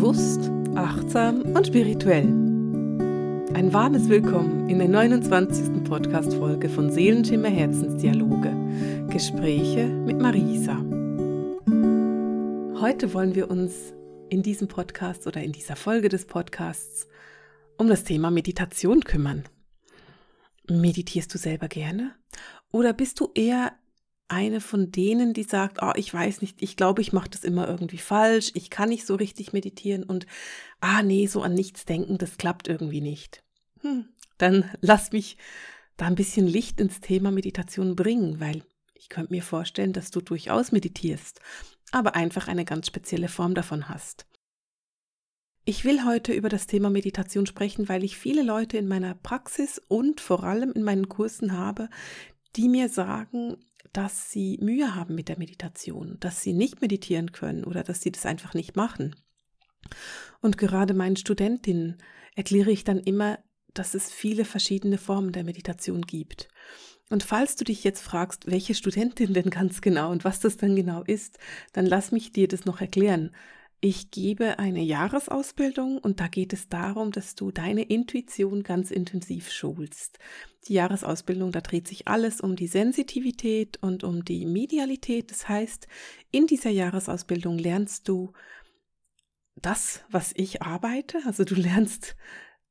Bewusst, achtsam und spirituell. Ein warmes Willkommen in der 29. Podcast-Folge von Seelenschimmer Herzensdialoge. Gespräche mit Marisa. Heute wollen wir uns in diesem Podcast oder in dieser Folge des Podcasts um das Thema Meditation kümmern. Meditierst du selber gerne? Oder bist du eher eine von denen, die sagt, oh, ich weiß nicht, ich glaube, ich mache das immer irgendwie falsch, ich kann nicht so richtig meditieren und ah nee, so an nichts denken, das klappt irgendwie nicht. Hm, dann lass mich da ein bisschen Licht ins Thema Meditation bringen, weil ich könnte mir vorstellen, dass du durchaus meditierst, aber einfach eine ganz spezielle Form davon hast. Ich will heute über das Thema Meditation sprechen, weil ich viele Leute in meiner Praxis und vor allem in meinen Kursen habe, die mir sagen, dass sie Mühe haben mit der Meditation, dass sie nicht meditieren können oder dass sie das einfach nicht machen. Und gerade meinen Studentinnen erkläre ich dann immer, dass es viele verschiedene Formen der Meditation gibt. Und falls du dich jetzt fragst, welche Studentin denn ganz genau und was das dann genau ist, dann lass mich dir das noch erklären. Ich gebe eine Jahresausbildung und da geht es darum, dass du deine Intuition ganz intensiv schulst. Die Jahresausbildung, da dreht sich alles um die Sensitivität und um die Medialität. Das heißt, in dieser Jahresausbildung lernst du das, was ich arbeite. Also du lernst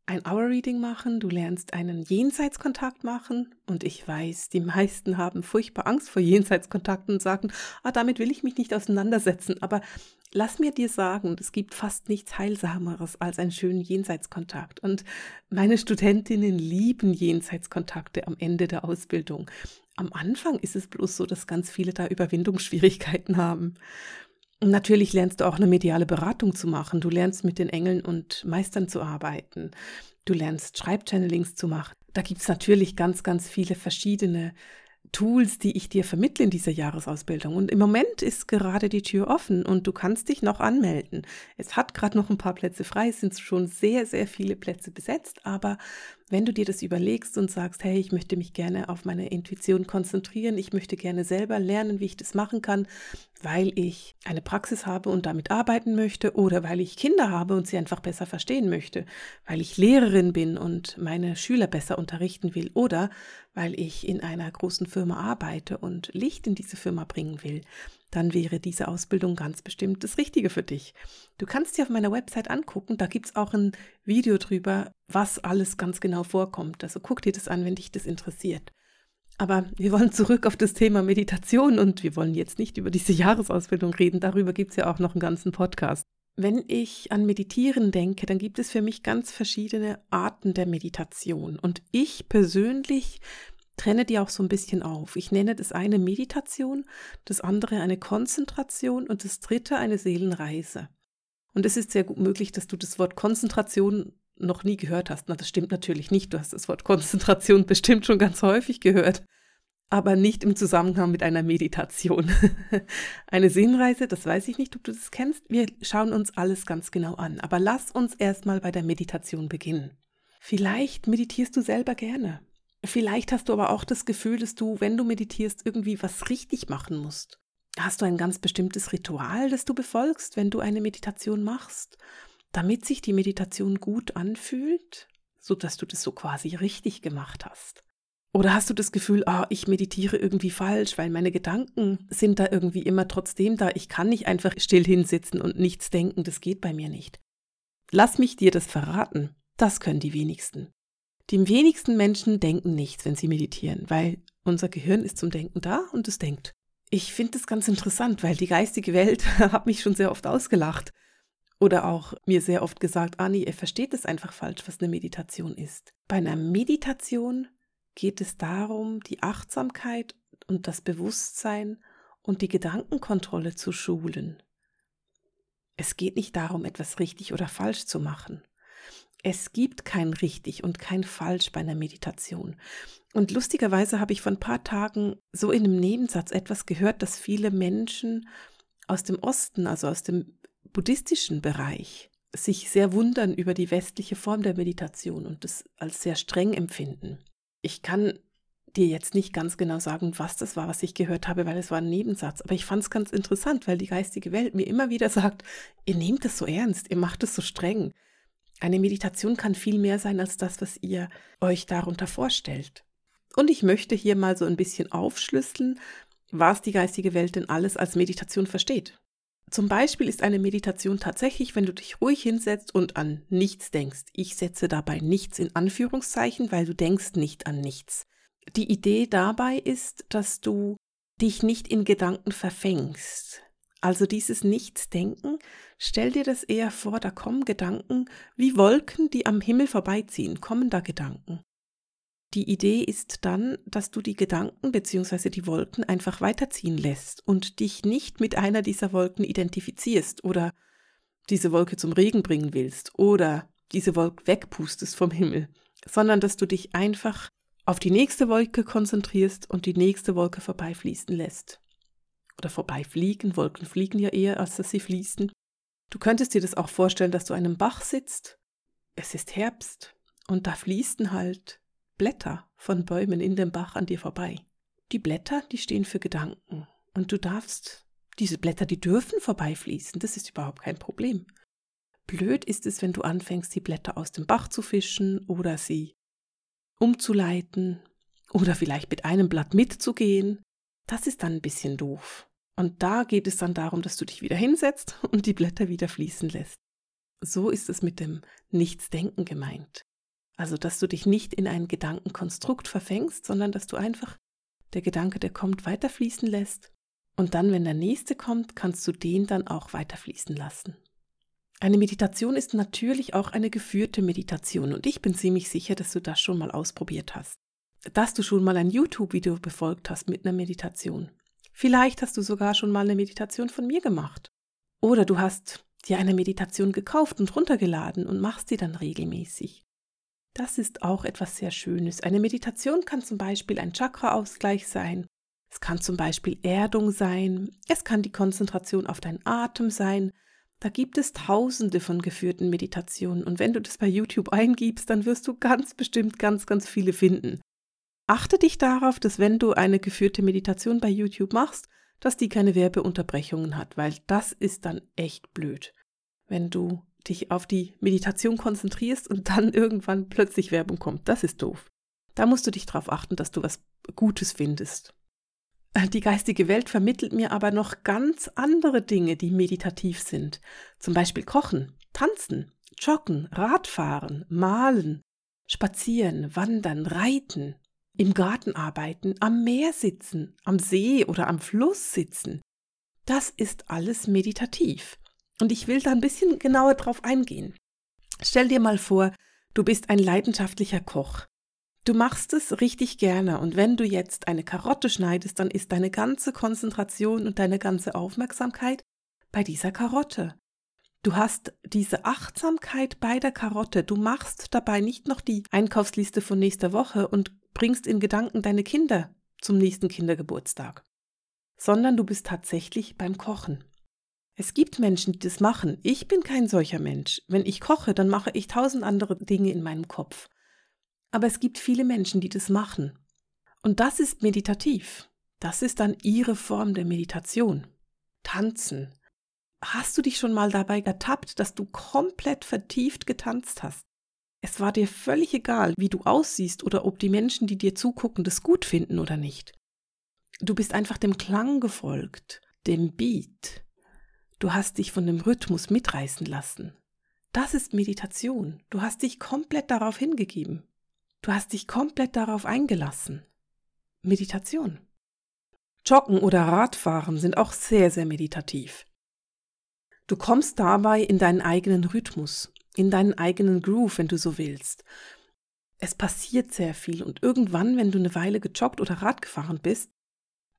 ein Hour-Reading machen, du lernst einen Jenseitskontakt machen und ich weiß, die meisten haben furchtbar Angst vor Jenseitskontakten und sagen, ah, damit will ich mich nicht auseinandersetzen, aber lass mir dir sagen, es gibt fast nichts Heilsameres als einen schönen Jenseitskontakt und meine Studentinnen lieben Jenseitskontakte am Ende der Ausbildung. Am Anfang ist es bloß so, dass ganz viele da Überwindungsschwierigkeiten haben. Natürlich lernst du auch eine mediale Beratung zu machen. Du lernst mit den Engeln und Meistern zu arbeiten. Du lernst Schreibchannelings zu machen. Da gibt es natürlich ganz, ganz viele verschiedene Tools, die ich dir vermittle in dieser Jahresausbildung. Und im Moment ist gerade die Tür offen und du kannst dich noch anmelden. Es hat gerade noch ein paar Plätze frei, es sind schon sehr, sehr viele Plätze besetzt, aber wenn du dir das überlegst und sagst, hey, ich möchte mich gerne auf meine Intuition konzentrieren, ich möchte gerne selber lernen, wie ich das machen kann, weil ich eine Praxis habe und damit arbeiten möchte oder weil ich Kinder habe und sie einfach besser verstehen möchte, weil ich Lehrerin bin und meine Schüler besser unterrichten will oder weil ich in einer großen Firma arbeite und Licht in diese Firma bringen will, dann wäre diese Ausbildung ganz bestimmt das Richtige für dich. Du kannst dir auf meiner Website angucken, da gibt es auch ein Video drüber, was alles ganz genau vorkommt. Also guck dir das an, wenn dich das interessiert. Aber wir wollen zurück auf das Thema Meditation und wir wollen jetzt nicht über diese Jahresausbildung reden. Darüber gibt es ja auch noch einen ganzen Podcast. Wenn ich an Meditieren denke, dann gibt es für mich ganz verschiedene Arten der Meditation. Und ich persönlich trenne die auch so ein bisschen auf. Ich nenne das eine Meditation, das andere eine Konzentration und das dritte eine Seelenreise. Und es ist sehr gut möglich, dass du das Wort Konzentration noch nie gehört hast. Na, das stimmt natürlich nicht. Du hast das Wort Konzentration bestimmt schon ganz häufig gehört, aber nicht im Zusammenhang mit einer Meditation. eine Seelenreise, das weiß ich nicht, ob du das kennst. Wir schauen uns alles ganz genau an. Aber lass uns erstmal bei der Meditation beginnen. Vielleicht meditierst du selber gerne. Vielleicht hast du aber auch das Gefühl, dass du, wenn du meditierst, irgendwie was richtig machen musst. Hast du ein ganz bestimmtes Ritual, das du befolgst, wenn du eine Meditation machst, damit sich die Meditation gut anfühlt, so dass du das so quasi richtig gemacht hast? Oder hast du das Gefühl, ah, ich meditiere irgendwie falsch, weil meine Gedanken sind da irgendwie immer trotzdem da. Ich kann nicht einfach still hinsitzen und nichts denken, das geht bei mir nicht. Lass mich dir das verraten. Das können die wenigsten. Die wenigsten Menschen denken nichts, wenn sie meditieren, weil unser Gehirn ist zum Denken da und es denkt. Ich finde das ganz interessant, weil die geistige Welt hat mich schon sehr oft ausgelacht oder auch mir sehr oft gesagt, Anni, ihr versteht es einfach falsch, was eine Meditation ist. Bei einer Meditation geht es darum, die Achtsamkeit und das Bewusstsein und die Gedankenkontrolle zu schulen. Es geht nicht darum, etwas richtig oder falsch zu machen. Es gibt kein richtig und kein falsch bei einer Meditation. Und lustigerweise habe ich vor ein paar Tagen so in einem Nebensatz etwas gehört, dass viele Menschen aus dem Osten, also aus dem buddhistischen Bereich, sich sehr wundern über die westliche Form der Meditation und das als sehr streng empfinden. Ich kann dir jetzt nicht ganz genau sagen, was das war, was ich gehört habe, weil es war ein Nebensatz. Aber ich fand es ganz interessant, weil die geistige Welt mir immer wieder sagt, ihr nehmt es so ernst, ihr macht es so streng. Eine Meditation kann viel mehr sein als das, was ihr euch darunter vorstellt. Und ich möchte hier mal so ein bisschen aufschlüsseln, was die geistige Welt denn alles als Meditation versteht. Zum Beispiel ist eine Meditation tatsächlich, wenn du dich ruhig hinsetzt und an nichts denkst. Ich setze dabei nichts in Anführungszeichen, weil du denkst nicht an nichts. Die Idee dabei ist, dass du dich nicht in Gedanken verfängst. Also dieses Nichtsdenken, stell dir das eher vor, da kommen Gedanken wie Wolken, die am Himmel vorbeiziehen, kommen da Gedanken. Die Idee ist dann, dass du die Gedanken bzw. die Wolken einfach weiterziehen lässt und dich nicht mit einer dieser Wolken identifizierst oder diese Wolke zum Regen bringen willst oder diese Wolke wegpustest vom Himmel, sondern dass du dich einfach auf die nächste Wolke konzentrierst und die nächste Wolke vorbeifließen lässt. Oder vorbeifliegen, Wolken fliegen ja eher, als dass sie fließen. Du könntest dir das auch vorstellen, dass du an einem Bach sitzt, es ist Herbst und da fließen halt Blätter von Bäumen in dem Bach an dir vorbei. Die Blätter, die stehen für Gedanken. Und du darfst, diese Blätter, die dürfen vorbeifließen, das ist überhaupt kein Problem. Blöd ist es, wenn du anfängst, die Blätter aus dem Bach zu fischen oder sie umzuleiten oder vielleicht mit einem Blatt mitzugehen. Das ist dann ein bisschen doof. Und da geht es dann darum, dass du dich wieder hinsetzt und die Blätter wieder fließen lässt. So ist es mit dem Nichtsdenken gemeint. Also, dass du dich nicht in ein Gedankenkonstrukt verfängst, sondern dass du einfach der Gedanke, der kommt, weiterfließen lässt. Und dann, wenn der nächste kommt, kannst du den dann auch weiterfließen lassen. Eine Meditation ist natürlich auch eine geführte Meditation und ich bin ziemlich sicher, dass du das schon mal ausprobiert hast. Dass du schon mal ein YouTube-Video befolgt hast mit einer Meditation. Vielleicht hast du sogar schon mal eine Meditation von mir gemacht. Oder du hast dir eine Meditation gekauft und runtergeladen und machst die dann regelmäßig. Das ist auch etwas sehr Schönes. Eine Meditation kann zum Beispiel ein Chakra-Ausgleich sein. Es kann zum Beispiel Erdung sein. Es kann die Konzentration auf deinen Atem sein. Da gibt es tausende von geführten Meditationen und wenn du das bei YouTube eingibst, dann wirst du ganz bestimmt ganz, ganz viele finden. Achte dich darauf, dass wenn du eine geführte Meditation bei YouTube machst, dass die keine Werbeunterbrechungen hat, weil das ist dann echt blöd. Wenn du dich auf die Meditation konzentrierst und dann irgendwann plötzlich Werbung kommt. Das ist doof. Da musst du dich darauf achten, dass du was Gutes findest. Die geistige Welt vermittelt mir aber noch ganz andere Dinge, die meditativ sind. Zum Beispiel Kochen, Tanzen, Joggen, Radfahren, Malen, Spazieren, Wandern, Reiten, im Garten arbeiten, am Meer sitzen, am See oder am Fluss sitzen. Das ist alles meditativ. Und ich will da ein bisschen genauer drauf eingehen. Stell dir mal vor, du bist ein leidenschaftlicher Koch. Du machst es richtig gerne und wenn du jetzt eine Karotte schneidest, dann ist deine ganze Konzentration und deine ganze Aufmerksamkeit bei dieser Karotte. Du hast diese Achtsamkeit bei der Karotte. Du machst dabei nicht noch die Einkaufsliste von nächster Woche und bringst in Gedanken deine Kinder zum nächsten Kindergeburtstag, sondern du bist tatsächlich beim Kochen. Es gibt Menschen, die das machen. Ich bin kein solcher Mensch. Wenn ich koche, dann mache ich tausend andere Dinge in meinem Kopf. Aber es gibt viele Menschen, die das machen. Und das ist meditativ. Das ist dann ihre Form der Meditation. Tanzen. Hast du dich schon mal dabei ertappt, dass du komplett vertieft getanzt hast? Es war dir völlig egal, wie du aussiehst oder ob die Menschen, die dir zugucken, das gut finden oder nicht. Du bist einfach dem Klang gefolgt, dem Beat, Du hast dich von dem Rhythmus mitreißen lassen. Das ist Meditation. Du hast dich komplett darauf hingegeben. Du hast dich komplett darauf eingelassen. Meditation. Joggen oder Radfahren sind auch sehr, sehr meditativ. Du kommst dabei in deinen eigenen Rhythmus, in deinen eigenen Groove, wenn du so willst. Es passiert sehr viel und irgendwann, wenn du eine Weile gejoggt oder Rad gefahren bist,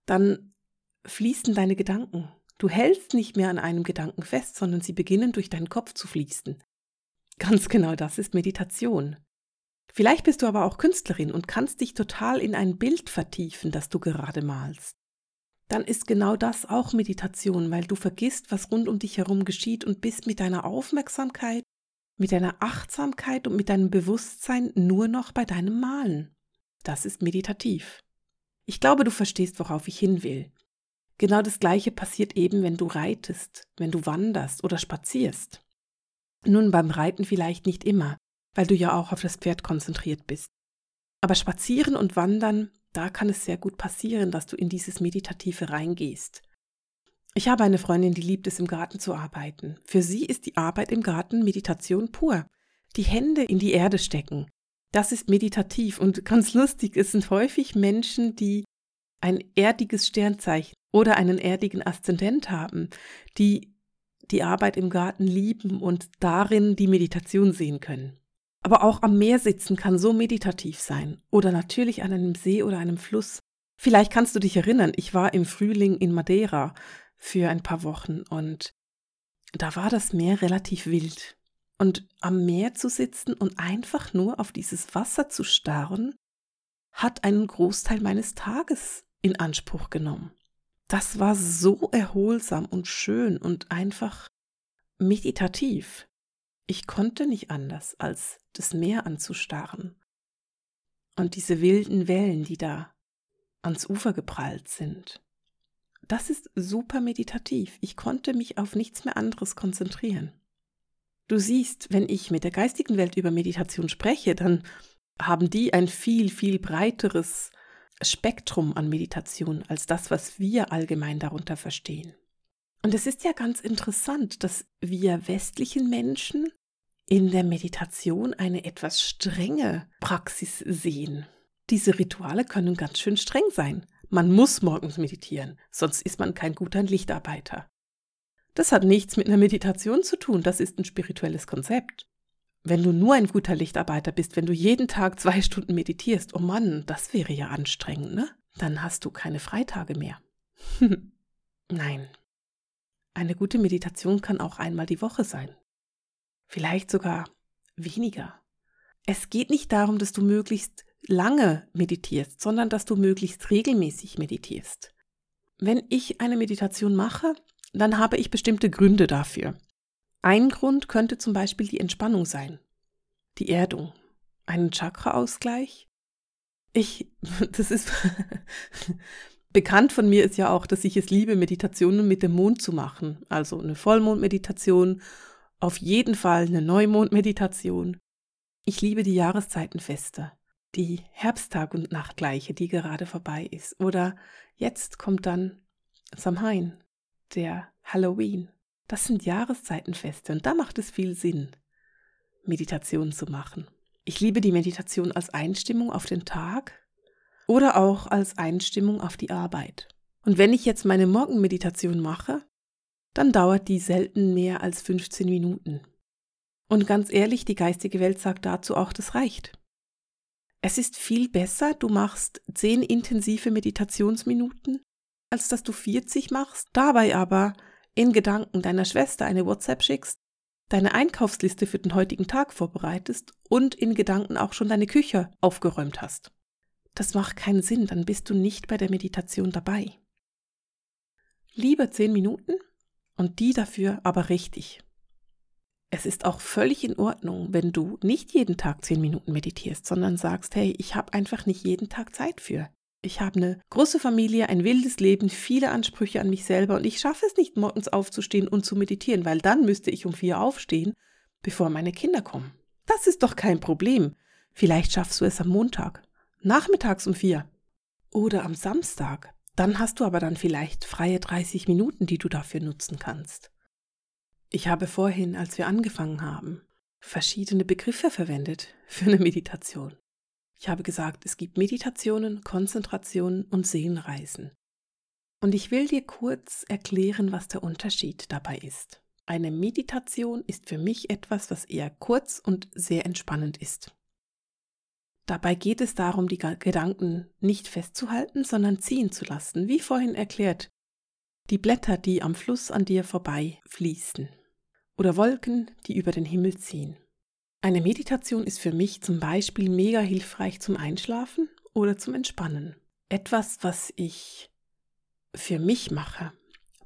dann fließen deine Gedanken, Du hältst nicht mehr an einem Gedanken fest, sondern sie beginnen durch deinen Kopf zu fließen. Ganz genau das ist Meditation. Vielleicht bist du aber auch Künstlerin und kannst dich total in ein Bild vertiefen, das du gerade malst. Dann ist genau das auch Meditation, weil du vergisst, was rund um dich herum geschieht und bist mit deiner Aufmerksamkeit, mit deiner Achtsamkeit und mit deinem Bewusstsein nur noch bei deinem Malen. Das ist meditativ. Ich glaube, du verstehst, worauf ich hin will. Genau das Gleiche passiert eben, wenn du reitest, wenn du wanderst oder spazierst. Nun beim Reiten vielleicht nicht immer, weil du ja auch auf das Pferd konzentriert bist. Aber spazieren und wandern, da kann es sehr gut passieren, dass du in dieses Meditative reingehst. Ich habe eine Freundin, die liebt es, im Garten zu arbeiten. Für sie ist die Arbeit im Garten Meditation pur. Die Hände in die Erde stecken. Das ist meditativ und ganz lustig, es sind häufig Menschen, die ein erdiges Sternzeichen oder einen erdigen Aszendent haben, die die Arbeit im Garten lieben und darin die Meditation sehen können. Aber auch am Meer sitzen kann so meditativ sein oder natürlich an einem See oder einem Fluss. Vielleicht kannst du dich erinnern, ich war im Frühling in Madeira für ein paar Wochen und da war das Meer relativ wild. Und am Meer zu sitzen und einfach nur auf dieses Wasser zu starren, hat einen Großteil meines Tages in Anspruch genommen. Das war so erholsam und schön und einfach meditativ. Ich konnte nicht anders, als das Meer anzustarren. Und diese wilden Wellen, die da ans Ufer geprallt sind. Das ist super meditativ. Ich konnte mich auf nichts mehr anderes konzentrieren. Du siehst, wenn ich mit der geistigen Welt über Meditation spreche, dann haben die ein viel, viel breiteres Spektrum an Meditation als das, was wir allgemein darunter verstehen. Und es ist ja ganz interessant, dass wir westlichen Menschen in der Meditation eine etwas strenge Praxis sehen. Diese Rituale können ganz schön streng sein. Man muss morgens meditieren, sonst ist man kein guter Lichtarbeiter. Das hat nichts mit einer Meditation zu tun, das ist ein spirituelles Konzept. Wenn du nur ein guter Lichtarbeiter bist, wenn du jeden Tag zwei Stunden meditierst, oh Mann, das wäre ja anstrengend, ne? Dann hast du keine Freitage mehr. Nein. Eine gute Meditation kann auch einmal die Woche sein vielleicht sogar weniger. Es geht nicht darum, dass du möglichst lange meditierst, sondern dass du möglichst regelmäßig meditierst. Wenn ich eine Meditation mache, dann habe ich bestimmte Gründe dafür. Ein Grund könnte zum Beispiel die Entspannung sein, die Erdung, einen Chakraausgleich. Ich, das ist bekannt von mir ist ja auch, dass ich es liebe, Meditationen mit dem Mond zu machen. Also eine Vollmondmeditation auf jeden Fall eine Neumondmeditation. Ich liebe die Jahreszeitenfeste, die Herbsttag- und Nachtgleiche, die gerade vorbei ist. Oder jetzt kommt dann Samhain, der Halloween. Das sind Jahreszeitenfeste und da macht es viel Sinn, Meditation zu machen. Ich liebe die Meditation als Einstimmung auf den Tag oder auch als Einstimmung auf die Arbeit. Und wenn ich jetzt meine Morgenmeditation mache, dann dauert die selten mehr als 15 Minuten. Und ganz ehrlich, die geistige Welt sagt dazu auch, das reicht. Es ist viel besser, du machst 10 intensive Meditationsminuten, als dass du 40 machst, dabei aber in Gedanken deiner Schwester eine WhatsApp schickst, deine Einkaufsliste für den heutigen Tag vorbereitest und in Gedanken auch schon deine Küche aufgeräumt hast. Das macht keinen Sinn, dann bist du nicht bei der Meditation dabei. Lieber 10 Minuten und die dafür aber richtig. Es ist auch völlig in Ordnung, wenn du nicht jeden Tag zehn Minuten meditierst, sondern sagst, hey, ich habe einfach nicht jeden Tag Zeit für. Ich habe eine große Familie, ein wildes Leben, viele Ansprüche an mich selber und ich schaffe es nicht, morgens aufzustehen und zu meditieren, weil dann müsste ich um vier aufstehen, bevor meine Kinder kommen. Das ist doch kein Problem. Vielleicht schaffst du es am Montag, nachmittags um vier oder am Samstag. Dann hast du aber dann vielleicht freie 30 Minuten, die du dafür nutzen kannst. Ich habe vorhin, als wir angefangen haben, verschiedene Begriffe verwendet für eine Meditation. Ich habe gesagt, es gibt Meditationen, Konzentrationen und Seelenreisen. Und ich will dir kurz erklären, was der Unterschied dabei ist. Eine Meditation ist für mich etwas, was eher kurz und sehr entspannend ist. Dabei geht es darum, die Gedanken nicht festzuhalten, sondern ziehen zu lassen, wie vorhin erklärt. Die Blätter, die am Fluss an dir vorbei fließen. Oder Wolken, die über den Himmel ziehen. Eine Meditation ist für mich zum Beispiel mega hilfreich zum Einschlafen oder zum Entspannen. Etwas, was ich für mich mache,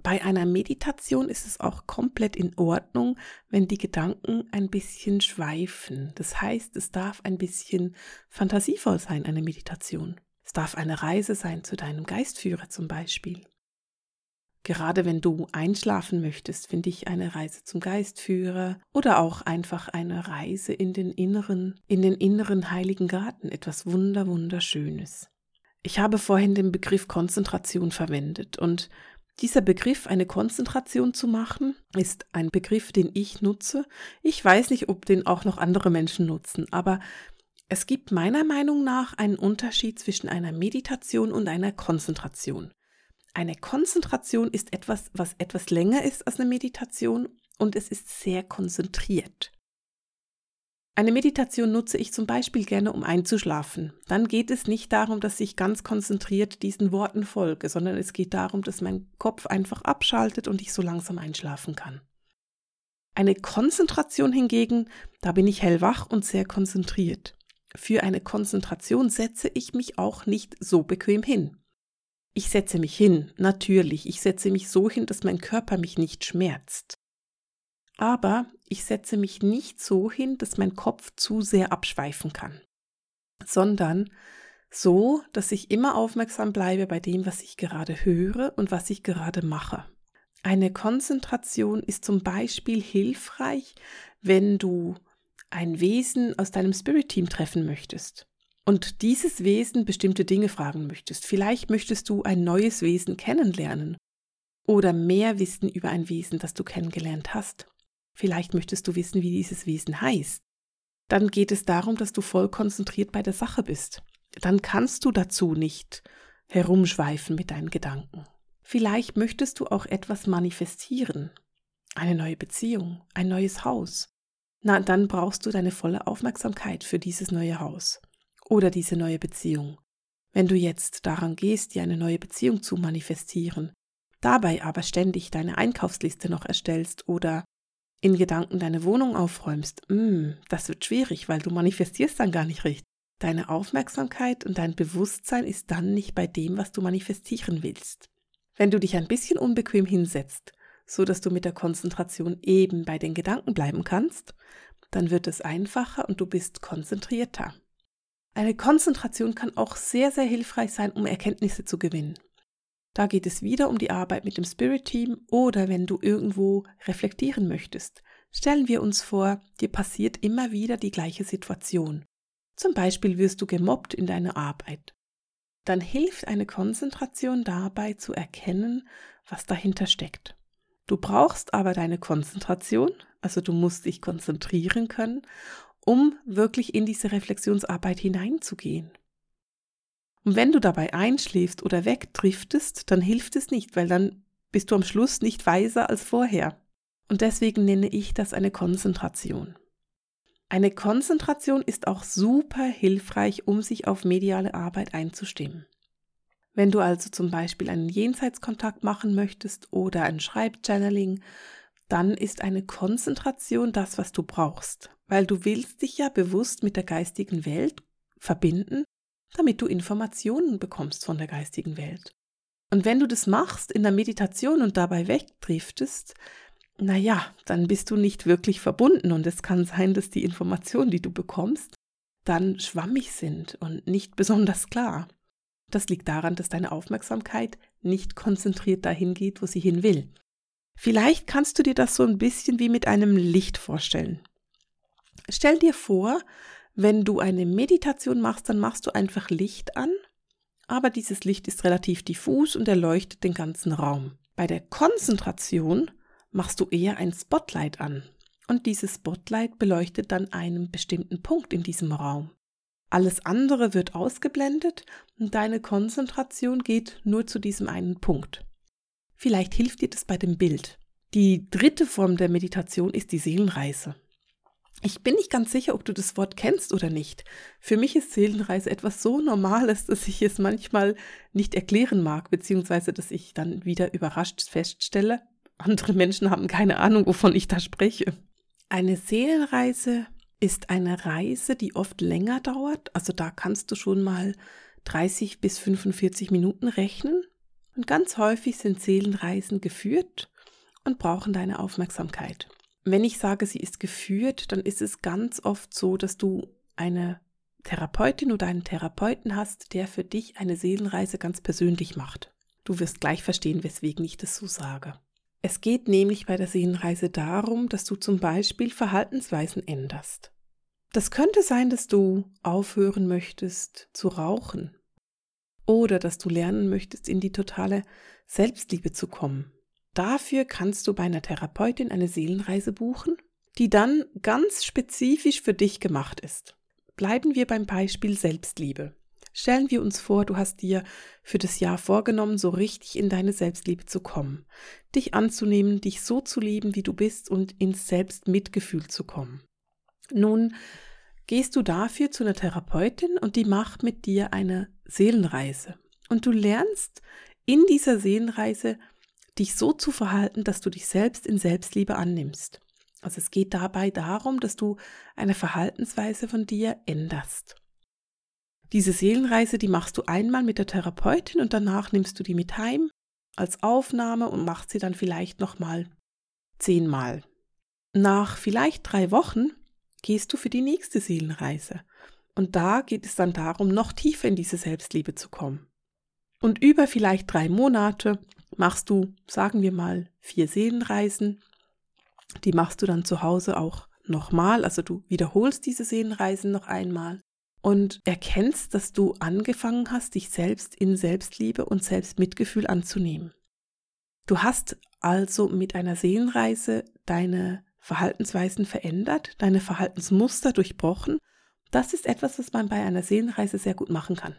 Bei einer Meditation ist es auch komplett in Ordnung, wenn die Gedanken ein bisschen schweifen. Das heißt, es darf ein bisschen fantasievoll sein, eine Meditation. Es darf eine Reise sein zu deinem Geistführer zum Beispiel. Gerade wenn du einschlafen möchtest, finde ich eine Reise zum Geistführer oder auch einfach eine Reise in den inneren, in den inneren heiligen Garten etwas wunder wunderschönes. Ich habe vorhin den Begriff Konzentration verwendet und dieser Begriff, eine Konzentration zu machen, ist ein Begriff, den ich nutze. Ich weiß nicht, ob den auch noch andere Menschen nutzen, aber es gibt meiner Meinung nach einen Unterschied zwischen einer Meditation und einer Konzentration. Eine Konzentration ist etwas, was etwas länger ist als eine Meditation und es ist sehr konzentriert. Eine Meditation nutze ich zum Beispiel gerne, um einzuschlafen. Dann geht es nicht darum, dass ich ganz konzentriert diesen Worten folge, sondern es geht darum, dass mein Kopf einfach abschaltet und ich so langsam einschlafen kann. Eine Konzentration hingegen, da bin ich hellwach und sehr konzentriert. Für eine Konzentration setze ich mich auch nicht so bequem hin. Ich setze mich hin, natürlich, ich setze mich so hin, dass mein Körper mich nicht schmerzt. Aber ich setze mich nicht so hin, dass mein Kopf zu sehr abschweifen kann, sondern so, dass ich immer aufmerksam bleibe bei dem, was ich gerade höre und was ich gerade mache. Eine Konzentration ist zum Beispiel hilfreich, wenn du ein Wesen aus deinem Spirit-Team treffen möchtest und dieses Wesen bestimmte Dinge fragen möchtest. Vielleicht möchtest du ein neues Wesen kennenlernen oder mehr wissen über ein Wesen, das du kennengelernt hast. Vielleicht möchtest du wissen, wie dieses Wesen heißt. Dann geht es darum, dass du voll konzentriert bei der Sache bist. Dann kannst du dazu nicht herumschweifen mit deinen Gedanken. Vielleicht möchtest du auch etwas manifestieren. Eine neue Beziehung, ein neues Haus. Na, dann brauchst du deine volle Aufmerksamkeit für dieses neue Haus oder diese neue Beziehung. Wenn du jetzt daran gehst, dir eine neue Beziehung zu manifestieren, dabei aber ständig deine Einkaufsliste noch erstellst oder in Gedanken deine Wohnung aufräumst, mm, das wird schwierig, weil du manifestierst dann gar nicht richtig. Deine Aufmerksamkeit und dein Bewusstsein ist dann nicht bei dem, was du manifestieren willst. Wenn du dich ein bisschen unbequem hinsetzt, so dass du mit der Konzentration eben bei den Gedanken bleiben kannst, dann wird es einfacher und du bist konzentrierter. Eine Konzentration kann auch sehr, sehr hilfreich sein, um Erkenntnisse zu gewinnen. Da geht es wieder um die Arbeit mit dem Spirit Team oder wenn du irgendwo reflektieren möchtest. Stellen wir uns vor, dir passiert immer wieder die gleiche Situation. Zum Beispiel wirst du gemobbt in deiner Arbeit. Dann hilft eine Konzentration dabei zu erkennen, was dahinter steckt. Du brauchst aber deine Konzentration, also du musst dich konzentrieren können um wirklich in diese Reflexionsarbeit hineinzugehen. Und wenn du dabei einschläfst oder wegdriftest, dann hilft es nicht, weil dann bist du am Schluss nicht weiser als vorher. Und deswegen nenne ich das eine Konzentration. Eine Konzentration ist auch super hilfreich, um sich auf mediale Arbeit einzustimmen. Wenn du also zum Beispiel einen Jenseitskontakt machen möchtest oder ein Schreibchanneling, dann ist eine Konzentration das, was du brauchst weil du willst dich ja bewusst mit der geistigen Welt verbinden, damit du Informationen bekommst von der geistigen Welt. Und wenn du das machst in der Meditation und dabei wegdriftest, naja, dann bist du nicht wirklich verbunden und es kann sein, dass die Informationen, die du bekommst, dann schwammig sind und nicht besonders klar. Das liegt daran, dass deine Aufmerksamkeit nicht konzentriert dahin geht, wo sie hin will. Vielleicht kannst du dir das so ein bisschen wie mit einem Licht vorstellen. Stell dir vor, wenn du eine Meditation machst, dann machst du einfach Licht an, aber dieses Licht ist relativ diffus und erleuchtet den ganzen Raum. Bei der Konzentration machst du eher ein Spotlight an und dieses Spotlight beleuchtet dann einen bestimmten Punkt in diesem Raum. Alles andere wird ausgeblendet und deine Konzentration geht nur zu diesem einen Punkt. Vielleicht hilft dir das bei dem Bild. Die dritte Form der Meditation ist die Seelenreise. Ich bin nicht ganz sicher, ob du das Wort kennst oder nicht. Für mich ist Seelenreise etwas so Normales, dass ich es manchmal nicht erklären mag, beziehungsweise dass ich dann wieder überrascht feststelle, andere Menschen haben keine Ahnung, wovon ich da spreche. Eine Seelenreise ist eine Reise, die oft länger dauert. Also da kannst du schon mal 30 bis 45 Minuten rechnen. Und ganz häufig sind Seelenreisen geführt und brauchen deine Aufmerksamkeit. Wenn ich sage, sie ist geführt, dann ist es ganz oft so, dass du eine Therapeutin oder einen Therapeuten hast, der für dich eine Seelenreise ganz persönlich macht. Du wirst gleich verstehen, weswegen ich das so sage. Es geht nämlich bei der Seelenreise darum, dass du zum Beispiel Verhaltensweisen änderst. Das könnte sein, dass du aufhören möchtest zu rauchen oder dass du lernen möchtest, in die totale Selbstliebe zu kommen. Dafür kannst du bei einer Therapeutin eine Seelenreise buchen, die dann ganz spezifisch für dich gemacht ist. Bleiben wir beim Beispiel Selbstliebe. Stellen wir uns vor, du hast dir für das Jahr vorgenommen, so richtig in deine Selbstliebe zu kommen, dich anzunehmen, dich so zu lieben, wie du bist und ins Selbstmitgefühl zu kommen. Nun gehst du dafür zu einer Therapeutin und die macht mit dir eine Seelenreise. Und du lernst in dieser Seelenreise dich so zu verhalten, dass du dich selbst in Selbstliebe annimmst. Also es geht dabei darum, dass du eine Verhaltensweise von dir änderst. Diese Seelenreise, die machst du einmal mit der Therapeutin und danach nimmst du die mit heim als Aufnahme und machst sie dann vielleicht nochmal zehnmal. Nach vielleicht drei Wochen gehst du für die nächste Seelenreise. Und da geht es dann darum, noch tiefer in diese Selbstliebe zu kommen. Und über vielleicht drei Monate machst du, sagen wir mal, vier Seelenreisen. Die machst du dann zu Hause auch nochmal, also du wiederholst diese Seelenreisen noch einmal und erkennst, dass du angefangen hast, dich selbst in Selbstliebe und Selbstmitgefühl anzunehmen. Du hast also mit einer Seelenreise deine Verhaltensweisen verändert, deine Verhaltensmuster durchbrochen. Das ist etwas, was man bei einer Seelenreise sehr gut machen kann.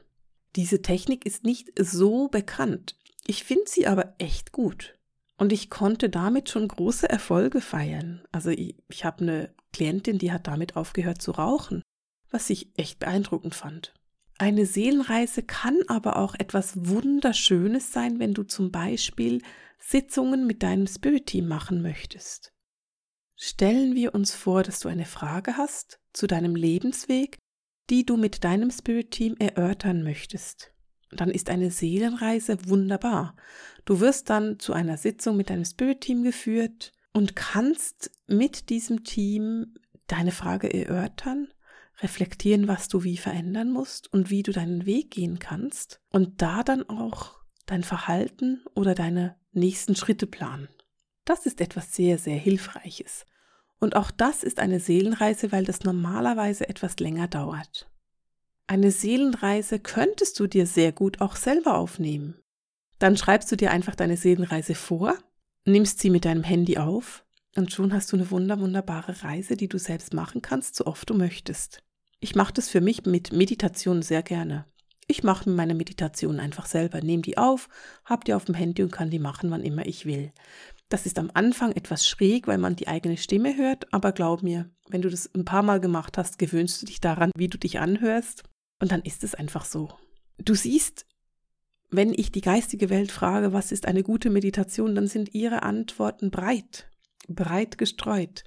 Diese Technik ist nicht so bekannt. Ich finde sie aber echt gut. Und ich konnte damit schon große Erfolge feiern. Also ich, ich habe eine Klientin, die hat damit aufgehört zu rauchen was ich echt beeindruckend fand. Eine Seelenreise kann aber auch etwas Wunderschönes sein, wenn du zum Beispiel Sitzungen mit deinem Spirit-Team machen möchtest. Stellen wir uns vor, dass du eine Frage hast zu deinem Lebensweg, die du mit deinem Spirit-Team erörtern möchtest. Dann ist eine Seelenreise wunderbar. Du wirst dann zu einer Sitzung mit deinem Spirit-Team geführt und kannst mit diesem Team deine Frage erörtern reflektieren, was du wie verändern musst und wie du deinen Weg gehen kannst und da dann auch dein Verhalten oder deine nächsten Schritte planen. Das ist etwas sehr, sehr Hilfreiches. Und auch das ist eine Seelenreise, weil das normalerweise etwas länger dauert. Eine Seelenreise könntest du dir sehr gut auch selber aufnehmen. Dann schreibst du dir einfach deine Seelenreise vor, nimmst sie mit deinem Handy auf und schon hast du eine wunder, wunderbare Reise, die du selbst machen kannst, so oft du möchtest. Ich mache das für mich mit Meditation sehr gerne. Ich mache meine Meditation einfach selber, nehme die auf, habe die auf dem Handy und kann die machen, wann immer ich will. Das ist am Anfang etwas schräg, weil man die eigene Stimme hört, aber glaub mir, wenn du das ein paar Mal gemacht hast, gewöhnst du dich daran, wie du dich anhörst und dann ist es einfach so. Du siehst, wenn ich die geistige Welt frage, was ist eine gute Meditation, dann sind ihre Antworten breit, breit gestreut.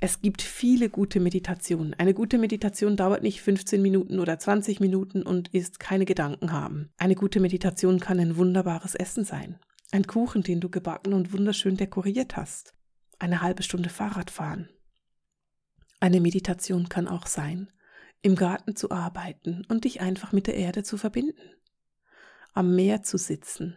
Es gibt viele gute Meditationen. Eine gute Meditation dauert nicht 15 Minuten oder 20 Minuten und ist keine Gedanken haben. Eine gute Meditation kann ein wunderbares Essen sein. Ein Kuchen, den du gebacken und wunderschön dekoriert hast. Eine halbe Stunde Fahrrad fahren. Eine Meditation kann auch sein, im Garten zu arbeiten und dich einfach mit der Erde zu verbinden. Am Meer zu sitzen.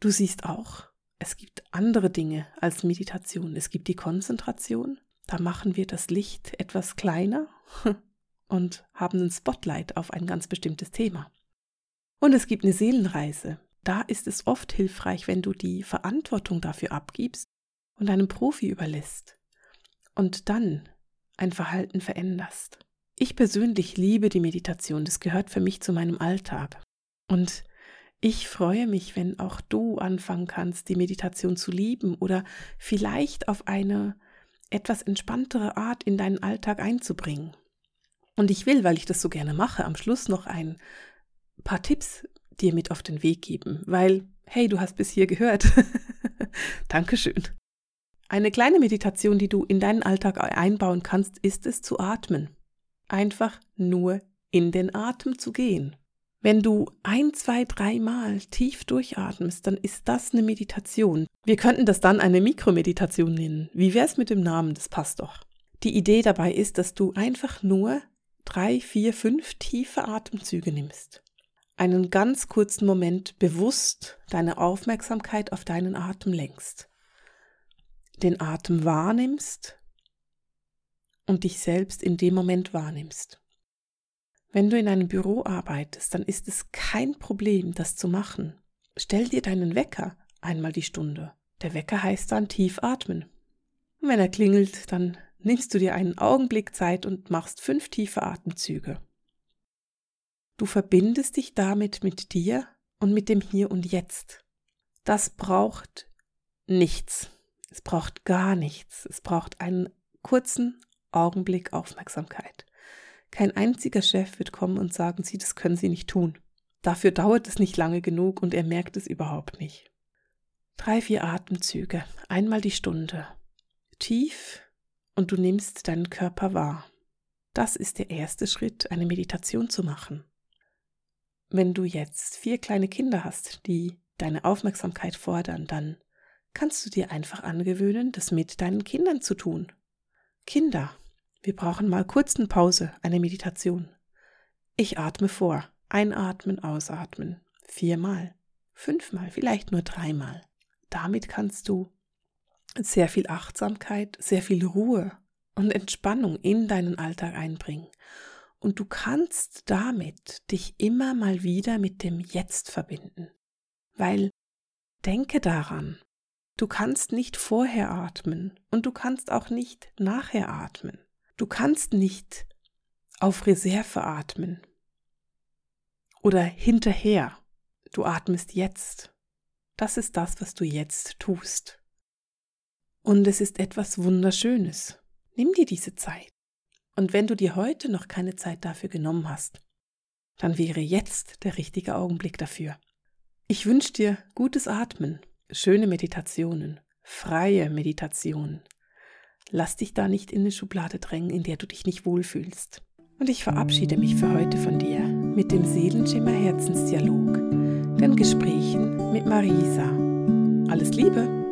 Du siehst auch, es gibt andere Dinge als Meditation. Es gibt die Konzentration, da machen wir das Licht etwas kleiner und haben einen Spotlight auf ein ganz bestimmtes Thema. Und es gibt eine Seelenreise. Da ist es oft hilfreich, wenn du die Verantwortung dafür abgibst und einem Profi überlässt und dann ein Verhalten veränderst. Ich persönlich liebe die Meditation, das gehört für mich zu meinem Alltag. Und ich freue mich, wenn auch du anfangen kannst, die Meditation zu lieben oder vielleicht auf eine etwas entspanntere Art in deinen Alltag einzubringen. Und ich will, weil ich das so gerne mache, am Schluss noch ein paar Tipps dir mit auf den Weg geben, weil, hey, du hast bis hier gehört. Dankeschön. Eine kleine Meditation, die du in deinen Alltag einbauen kannst, ist es zu atmen. Einfach nur in den Atem zu gehen. Wenn du ein, zwei, dreimal tief durchatmest, dann ist das eine Meditation. Wir könnten das dann eine Mikromeditation nennen. Wie wäre es mit dem Namen? Das passt doch. Die Idee dabei ist, dass du einfach nur drei, vier, fünf tiefe Atemzüge nimmst. Einen ganz kurzen Moment bewusst deine Aufmerksamkeit auf deinen Atem lenkst. Den Atem wahrnimmst und dich selbst in dem Moment wahrnimmst. Wenn du in einem Büro arbeitest, dann ist es kein Problem, das zu machen. Stell dir deinen Wecker einmal die Stunde. Der Wecker heißt dann tief atmen. Und wenn er klingelt, dann nimmst du dir einen Augenblick Zeit und machst fünf tiefe Atemzüge. Du verbindest dich damit mit dir und mit dem Hier und Jetzt. Das braucht nichts. Es braucht gar nichts. Es braucht einen kurzen Augenblick Aufmerksamkeit. Kein einziger Chef wird kommen und sagen, Sie, das können Sie nicht tun. Dafür dauert es nicht lange genug und er merkt es überhaupt nicht. Drei, vier Atemzüge, einmal die Stunde. Tief und du nimmst deinen Körper wahr. Das ist der erste Schritt, eine Meditation zu machen. Wenn du jetzt vier kleine Kinder hast, die deine Aufmerksamkeit fordern, dann kannst du dir einfach angewöhnen, das mit deinen Kindern zu tun. Kinder, wir brauchen mal kurz eine Pause, eine Meditation. Ich atme vor. Einatmen, ausatmen. Viermal, fünfmal, vielleicht nur dreimal. Damit kannst du sehr viel Achtsamkeit, sehr viel Ruhe und Entspannung in deinen Alltag einbringen. Und du kannst damit dich immer mal wieder mit dem Jetzt verbinden. Weil denke daran, du kannst nicht vorher atmen und du kannst auch nicht nachher atmen. Du kannst nicht auf Reserve atmen oder hinterher. Du atmest jetzt. Das ist das, was du jetzt tust. Und es ist etwas Wunderschönes. Nimm dir diese Zeit. Und wenn du dir heute noch keine Zeit dafür genommen hast, dann wäre jetzt der richtige Augenblick dafür. Ich wünsche dir gutes Atmen, schöne Meditationen, freie Meditationen, Lass dich da nicht in eine Schublade drängen, in der du dich nicht wohlfühlst. Und ich verabschiede mich für heute von dir mit dem Seelenschimmer Herzensdialog, den Gesprächen mit Marisa. Alles Liebe!